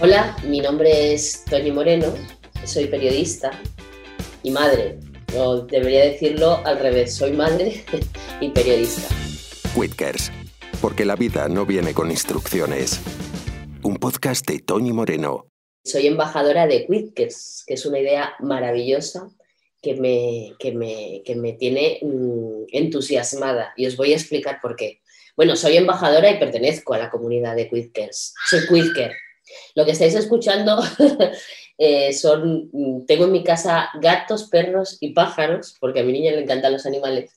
Hola, mi nombre es Tony Moreno, soy periodista y madre. O debería decirlo al revés, soy madre y periodista. Whitkers, porque la vida no viene con instrucciones. Un podcast de Tony Moreno. Soy embajadora de Whitkers, que es una idea maravillosa que me, que me, que me tiene mm, entusiasmada y os voy a explicar por qué. Bueno, soy embajadora y pertenezco a la comunidad de Quidkers. Soy Quidker, lo que estáis escuchando eh, son, tengo en mi casa gatos, perros y pájaros, porque a mi niña le encantan los animales.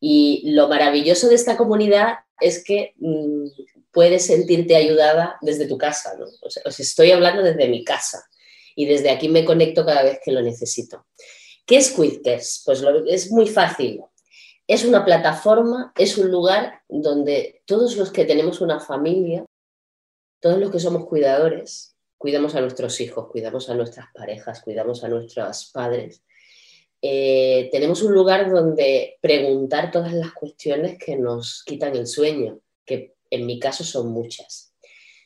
Y lo maravilloso de esta comunidad es que mm, puedes sentirte ayudada desde tu casa. ¿no? os estoy hablando desde mi casa y desde aquí me conecto cada vez que lo necesito. ¿Qué es Quidkers? Pues es muy fácil. Es una plataforma, es un lugar donde todos los que tenemos una familia todos los que somos cuidadores, cuidamos a nuestros hijos, cuidamos a nuestras parejas, cuidamos a nuestros padres. Eh, tenemos un lugar donde preguntar todas las cuestiones que nos quitan el sueño, que en mi caso son muchas.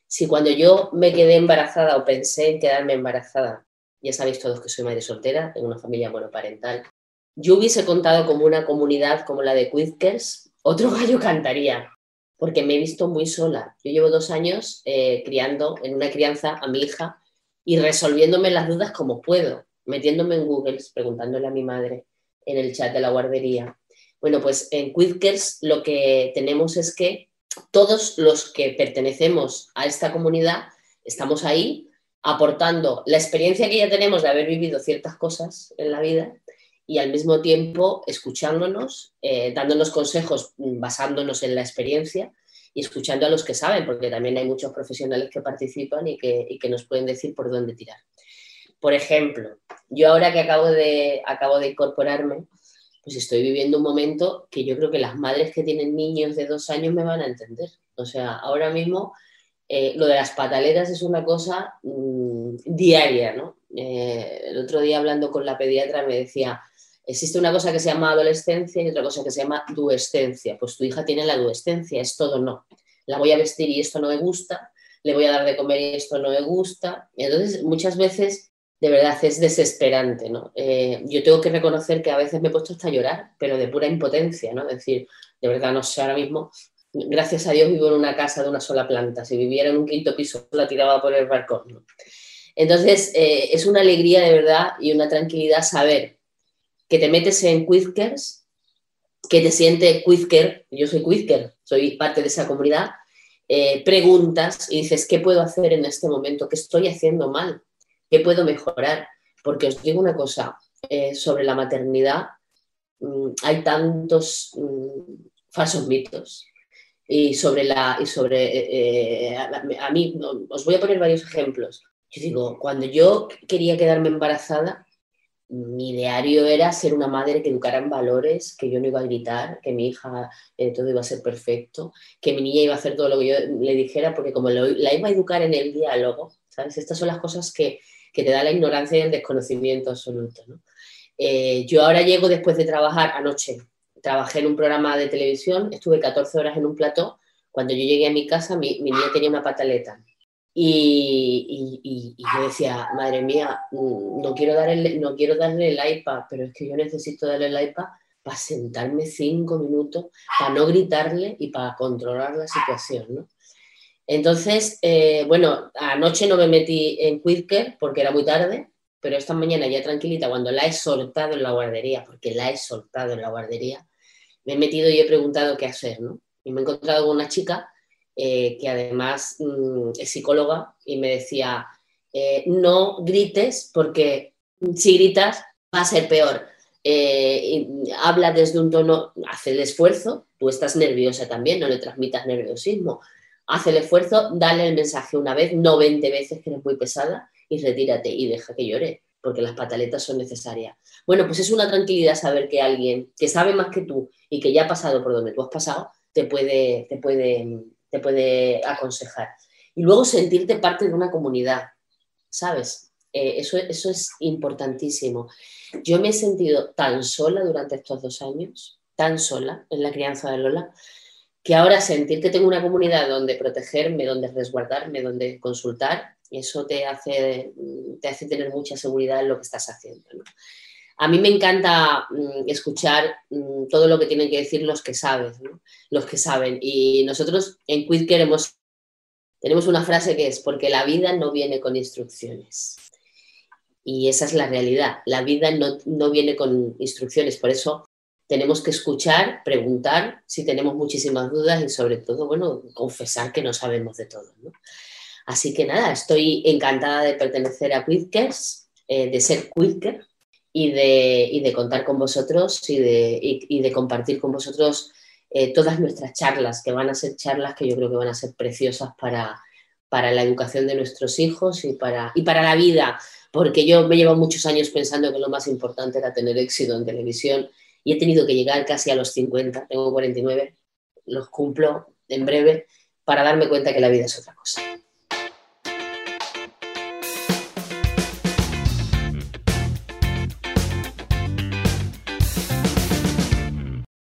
Si cuando yo me quedé embarazada o pensé en quedarme embarazada, ya sabéis todos que soy madre soltera, tengo una familia monoparental, yo hubiese contado como una comunidad como la de Quidkers, otro gallo cantaría, porque me he visto muy sola. Yo llevo dos años eh, criando en una crianza a mi hija y resolviéndome las dudas como puedo, metiéndome en Google, preguntándole a mi madre en el chat de la guardería. Bueno, pues en Quidkers lo que tenemos es que todos los que pertenecemos a esta comunidad estamos ahí aportando la experiencia que ya tenemos de haber vivido ciertas cosas en la vida y al mismo tiempo escuchándonos, eh, dándonos consejos mm, basándonos en la experiencia y escuchando a los que saben, porque también hay muchos profesionales que participan y que, y que nos pueden decir por dónde tirar. Por ejemplo, yo ahora que acabo de, acabo de incorporarme, pues estoy viviendo un momento que yo creo que las madres que tienen niños de dos años me van a entender. O sea, ahora mismo eh, lo de las pataletas es una cosa mm, diaria, ¿no? Eh, el otro día hablando con la pediatra me decía, Existe una cosa que se llama adolescencia y otra cosa que se llama duescencia. Pues tu hija tiene la duescencia, es todo no. La voy a vestir y esto no me gusta, le voy a dar de comer y esto no me gusta. entonces, muchas veces, de verdad, es desesperante. ¿no? Eh, yo tengo que reconocer que a veces me he puesto hasta llorar, pero de pura impotencia, ¿no? Es decir, de verdad, no sé, ahora mismo, gracias a Dios vivo en una casa de una sola planta. Si viviera en un quinto piso, la tiraba por el balcón. Entonces, eh, es una alegría de verdad y una tranquilidad saber que te metes en Quizkers, que te siente Quizker, yo soy Quizker, soy parte de esa comunidad, eh, preguntas y dices, ¿qué puedo hacer en este momento? ¿Qué estoy haciendo mal? ¿Qué puedo mejorar? Porque os digo una cosa, eh, sobre la maternidad mm, hay tantos mm, falsos mitos. Y sobre la, y sobre, eh, a, mí, os voy a poner varios ejemplos. Yo digo, cuando yo quería quedarme embarazada, mi diario era ser una madre que educara en valores, que yo no iba a gritar, que mi hija eh, todo iba a ser perfecto, que mi niña iba a hacer todo lo que yo le dijera, porque como la iba a educar en el diálogo, ¿sabes? Estas son las cosas que, te da la ignorancia y el desconocimiento absoluto. Eh, yo ahora llego después de trabajar anoche, trabajé en un programa de televisión, estuve 14 horas en un plató, cuando yo llegué a mi casa mi niña tenía una pataleta y, yo decía, madre mía, mm, no quiero, darle, no quiero darle el iPad, pero es que yo necesito darle el iPad para sentarme cinco minutos, para no gritarle y para controlar la situación. ¿no? Entonces, eh, bueno, anoche no me metí en Quidker porque era muy tarde, pero esta mañana ya tranquilita, cuando la he soltado en la guardería, porque la he soltado en la guardería, me he metido y he preguntado qué hacer, ¿no? Y me he encontrado con una chica eh, que además mm, es psicóloga, y me decía, eh, no grites porque si gritas va a ser peor. Eh, habla desde un tono, hace el esfuerzo, tú estás nerviosa también, no le transmitas nerviosismo, hace el esfuerzo, dale el mensaje una vez, no 20 veces que eres muy pesada y retírate y deja que llore, porque las pataletas son necesarias. Bueno, pues es una tranquilidad saber que alguien que sabe más que tú y que ya ha pasado por donde tú has pasado, te puede, te puede te puede aconsejar. Y luego sentirte parte de una comunidad, ¿sabes? Eh, eso, eso es importantísimo. Yo me he sentido tan sola durante estos dos años, tan sola en la crianza de Lola, que ahora sentir que tengo una comunidad donde protegerme, donde resguardarme, donde consultar, eso te hace, te hace tener mucha seguridad en lo que estás haciendo. A mí me encanta mm, escuchar mm, todo lo que tienen que decir los que saben, los que saben. Y nosotros en Quidcare hemos, tenemos una frase que es, porque la vida no viene con instrucciones. Y esa es la realidad. La vida no, no viene con instrucciones. Por eso tenemos que escuchar, preguntar si tenemos muchísimas dudas y sobre todo, bueno, confesar que no sabemos de todo. Así que nada, estoy encantada de pertenecer a Quidkers, eh, de ser Quidker y de, de, contar con vosotros y de, de compartir con vosotros eh, todas nuestras charlas, que van a ser charlas que yo creo que van a ser preciosas para, para la educación de nuestros hijos y para, y para la vida, porque yo me llevo muchos años pensando que lo más importante era tener éxito en televisión y he tenido que llegar casi a los 50, tengo 49, los cumplo en breve, para darme cuenta que la vida es otra cosa.